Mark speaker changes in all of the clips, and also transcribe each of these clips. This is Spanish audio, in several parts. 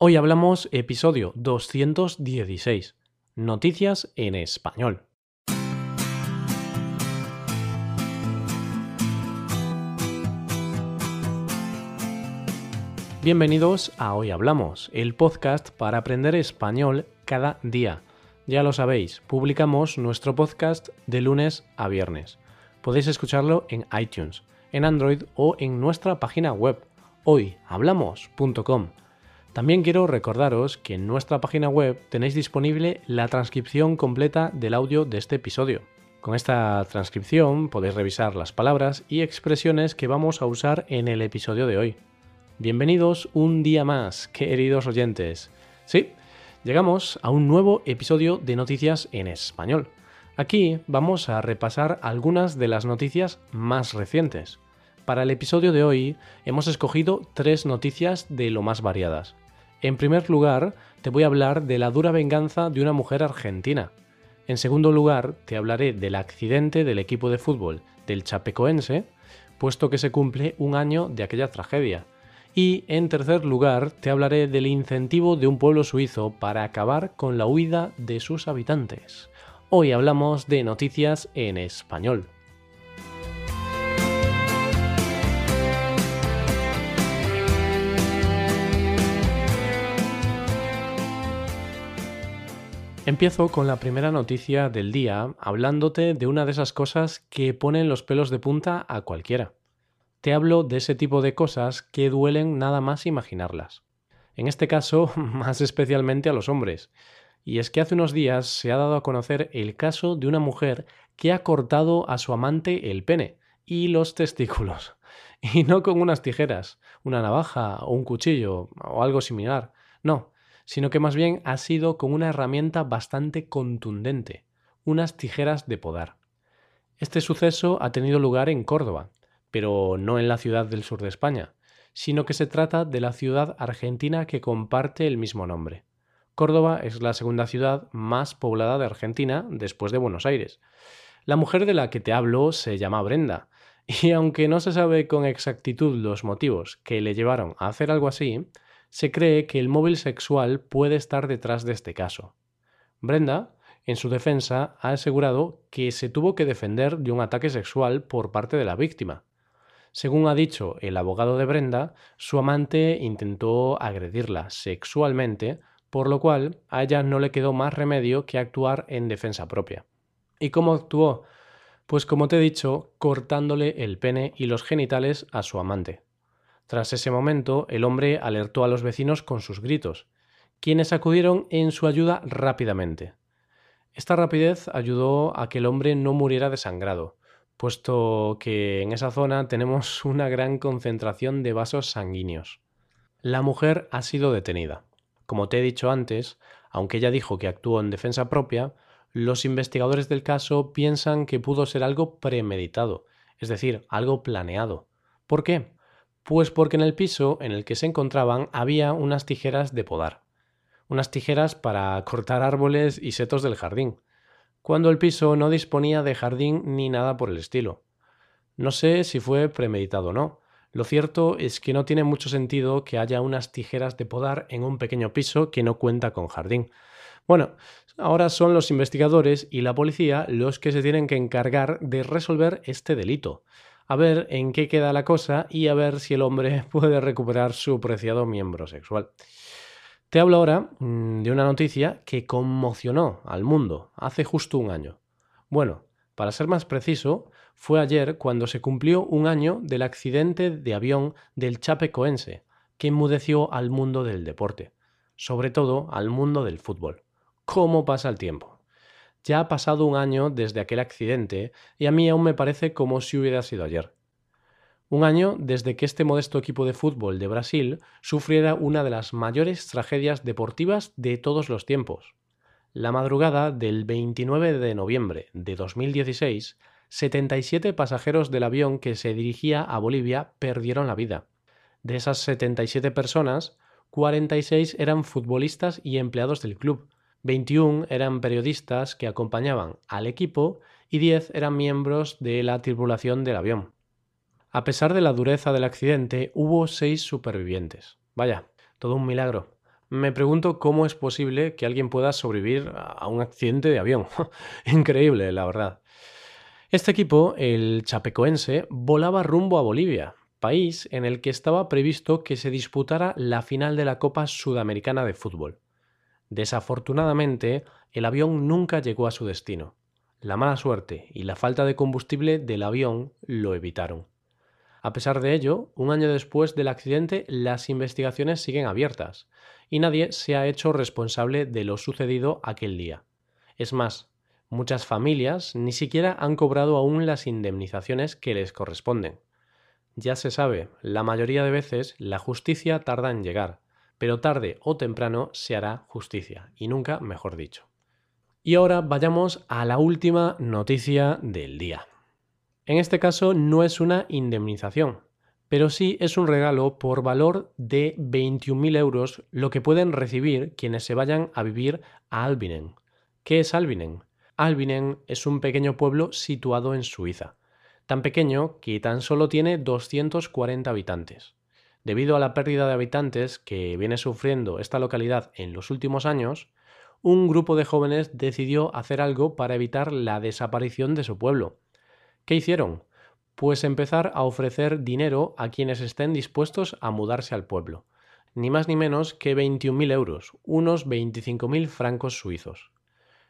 Speaker 1: Hoy hablamos episodio 216, Noticias en español. Bienvenidos a Hoy Hablamos, el podcast para aprender español cada día. Ya lo sabéis, publicamos nuestro podcast de lunes a viernes. Podéis escucharlo en iTunes, en Android o en nuestra página web hoyhablamos.com. También quiero recordaros que en nuestra página web tenéis disponible la transcripción completa del audio de este episodio. Con esta transcripción podéis revisar las palabras y expresiones que vamos a usar en el episodio de hoy. Bienvenidos un día más, queridos oyentes. Sí, llegamos a un nuevo episodio de Noticias en Español. Aquí vamos a repasar algunas de las noticias más recientes. Para el episodio de hoy hemos escogido tres noticias de lo más variadas. En primer lugar, te voy a hablar de la dura venganza de una mujer argentina. En segundo lugar, te hablaré del accidente del equipo de fútbol del Chapecoense, puesto que se cumple un año de aquella tragedia. Y en tercer lugar, te hablaré del incentivo de un pueblo suizo para acabar con la huida de sus habitantes. Hoy hablamos de noticias en español. Empiezo con la primera noticia del día hablándote de una de esas cosas que ponen los pelos de punta a cualquiera. Te hablo de ese tipo de cosas que duelen nada más imaginarlas. En este caso, más especialmente a los hombres. Y es que hace unos días se ha dado a conocer el caso de una mujer que ha cortado a su amante el pene y los testículos. Y no con unas tijeras, una navaja o un cuchillo o algo similar. No, sino que más bien ha sido con una herramienta bastante contundente, unas tijeras de podar. Este suceso ha tenido lugar en Córdoba, pero no en la ciudad del sur de España, sino que se trata de la ciudad argentina que comparte el mismo nombre. Córdoba es la segunda ciudad más poblada de Argentina después de Buenos Aires. La mujer de la que te hablo se llama Brenda, y aunque no se sabe con exactitud los motivos que le llevaron a hacer algo así, se cree que el móvil sexual puede estar detrás de este caso. Brenda, en su defensa, ha asegurado que se tuvo que defender de un ataque sexual por parte de la víctima, según ha dicho el abogado de Brenda, su amante intentó agredirla sexualmente, por lo cual a ella no le quedó más remedio que actuar en defensa propia. ¿Y cómo actuó? Pues como te he dicho, cortándole el pene y los genitales a su amante. Tras ese momento, el hombre alertó a los vecinos con sus gritos, quienes acudieron en su ayuda rápidamente. Esta rapidez ayudó a que el hombre no muriera desangrado, puesto que en esa zona tenemos una gran concentración de vasos sanguíneos. La mujer ha sido detenida. Como te he dicho antes, aunque ella dijo que actuó en defensa propia, los investigadores del caso piensan que pudo ser algo premeditado, es decir, algo planeado. ¿Por qué? Pues porque en el piso en el que se encontraban había unas tijeras de podar, unas tijeras para cortar árboles y setos del jardín cuando el piso no disponía de jardín ni nada por el estilo. No sé si fue premeditado o no. Lo cierto es que no tiene mucho sentido que haya unas tijeras de podar en un pequeño piso que no cuenta con jardín. Bueno, ahora son los investigadores y la policía los que se tienen que encargar de resolver este delito, a ver en qué queda la cosa y a ver si el hombre puede recuperar su preciado miembro sexual. Te hablo ahora mm, de una noticia que conmocionó al mundo hace justo un año. Bueno, para ser más preciso, fue ayer cuando se cumplió un año del accidente de avión del Chapecoense, que enmudeció al mundo del deporte, sobre todo al mundo del fútbol. ¿Cómo pasa el tiempo? Ya ha pasado un año desde aquel accidente y a mí aún me parece como si hubiera sido ayer. Un año desde que este modesto equipo de fútbol de Brasil sufriera una de las mayores tragedias deportivas de todos los tiempos. La madrugada del 29 de noviembre de 2016, 77 pasajeros del avión que se dirigía a Bolivia perdieron la vida. De esas 77 personas, 46 eran futbolistas y empleados del club, 21 eran periodistas que acompañaban al equipo y 10 eran miembros de la tripulación del avión. A pesar de la dureza del accidente, hubo seis supervivientes. Vaya, todo un milagro. Me pregunto cómo es posible que alguien pueda sobrevivir a un accidente de avión. Increíble, la verdad. Este equipo, el chapecoense, volaba rumbo a Bolivia, país en el que estaba previsto que se disputara la final de la Copa Sudamericana de Fútbol. Desafortunadamente, el avión nunca llegó a su destino. La mala suerte y la falta de combustible del avión lo evitaron. A pesar de ello, un año después del accidente, las investigaciones siguen abiertas y nadie se ha hecho responsable de lo sucedido aquel día. Es más, muchas familias ni siquiera han cobrado aún las indemnizaciones que les corresponden. Ya se sabe, la mayoría de veces la justicia tarda en llegar, pero tarde o temprano se hará justicia, y nunca mejor dicho. Y ahora vayamos a la última noticia del día. En este caso no es una indemnización, pero sí es un regalo por valor de 21.000 euros lo que pueden recibir quienes se vayan a vivir a Albinen. ¿Qué es Albinen? Albinen es un pequeño pueblo situado en Suiza, tan pequeño que tan solo tiene 240 habitantes. Debido a la pérdida de habitantes que viene sufriendo esta localidad en los últimos años, un grupo de jóvenes decidió hacer algo para evitar la desaparición de su pueblo. ¿Qué hicieron? Pues empezar a ofrecer dinero a quienes estén dispuestos a mudarse al pueblo. Ni más ni menos que 21.000 euros, unos 25.000 francos suizos.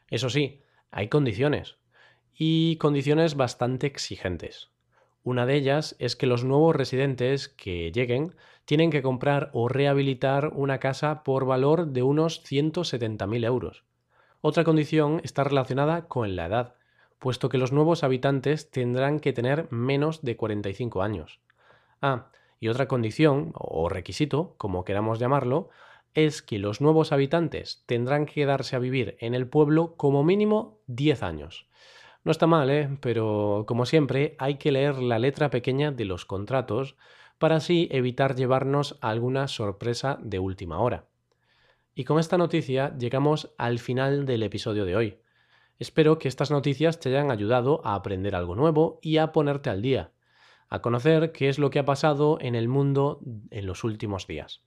Speaker 1: Eso sí, hay condiciones. Y condiciones bastante exigentes. Una de ellas es que los nuevos residentes que lleguen tienen que comprar o rehabilitar una casa por valor de unos 170.000 euros. Otra condición está relacionada con la edad, puesto que los nuevos habitantes tendrán que tener menos de 45 años. Ah, y otra condición, o requisito, como queramos llamarlo, es que los nuevos habitantes tendrán que quedarse a vivir en el pueblo como mínimo 10 años. No está mal, ¿eh? pero como siempre hay que leer la letra pequeña de los contratos para así evitar llevarnos alguna sorpresa de última hora. Y con esta noticia llegamos al final del episodio de hoy. Espero que estas noticias te hayan ayudado a aprender algo nuevo y a ponerte al día, a conocer qué es lo que ha pasado en el mundo en los últimos días.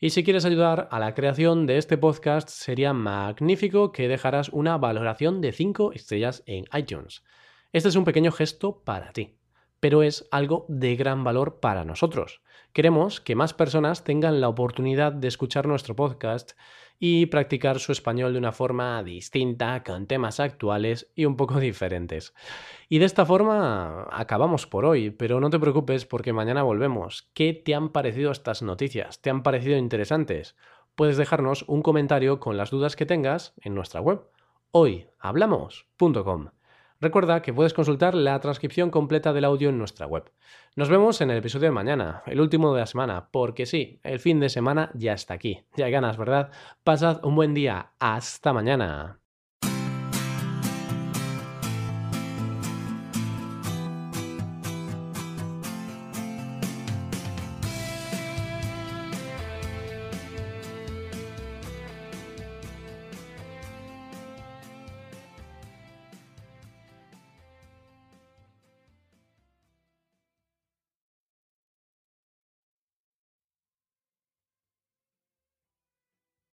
Speaker 1: Y si quieres ayudar a la creación de este podcast, sería magnífico que dejaras una valoración de 5 estrellas en iTunes. Este es un pequeño gesto para ti, pero es algo de gran valor para nosotros. Queremos que más personas tengan la oportunidad de escuchar nuestro podcast y practicar su español de una forma distinta, con temas actuales y un poco diferentes. Y de esta forma acabamos por hoy, pero no te preocupes porque mañana volvemos. ¿Qué te han parecido estas noticias? ¿Te han parecido interesantes? Puedes dejarnos un comentario con las dudas que tengas en nuestra web hoyhablamos.com. Recuerda que puedes consultar la transcripción completa del audio en nuestra web. Nos vemos en el episodio de mañana, el último de la semana, porque sí, el fin de semana ya está aquí. Ya hay ganas, ¿verdad? Pasad un buen día. Hasta mañana.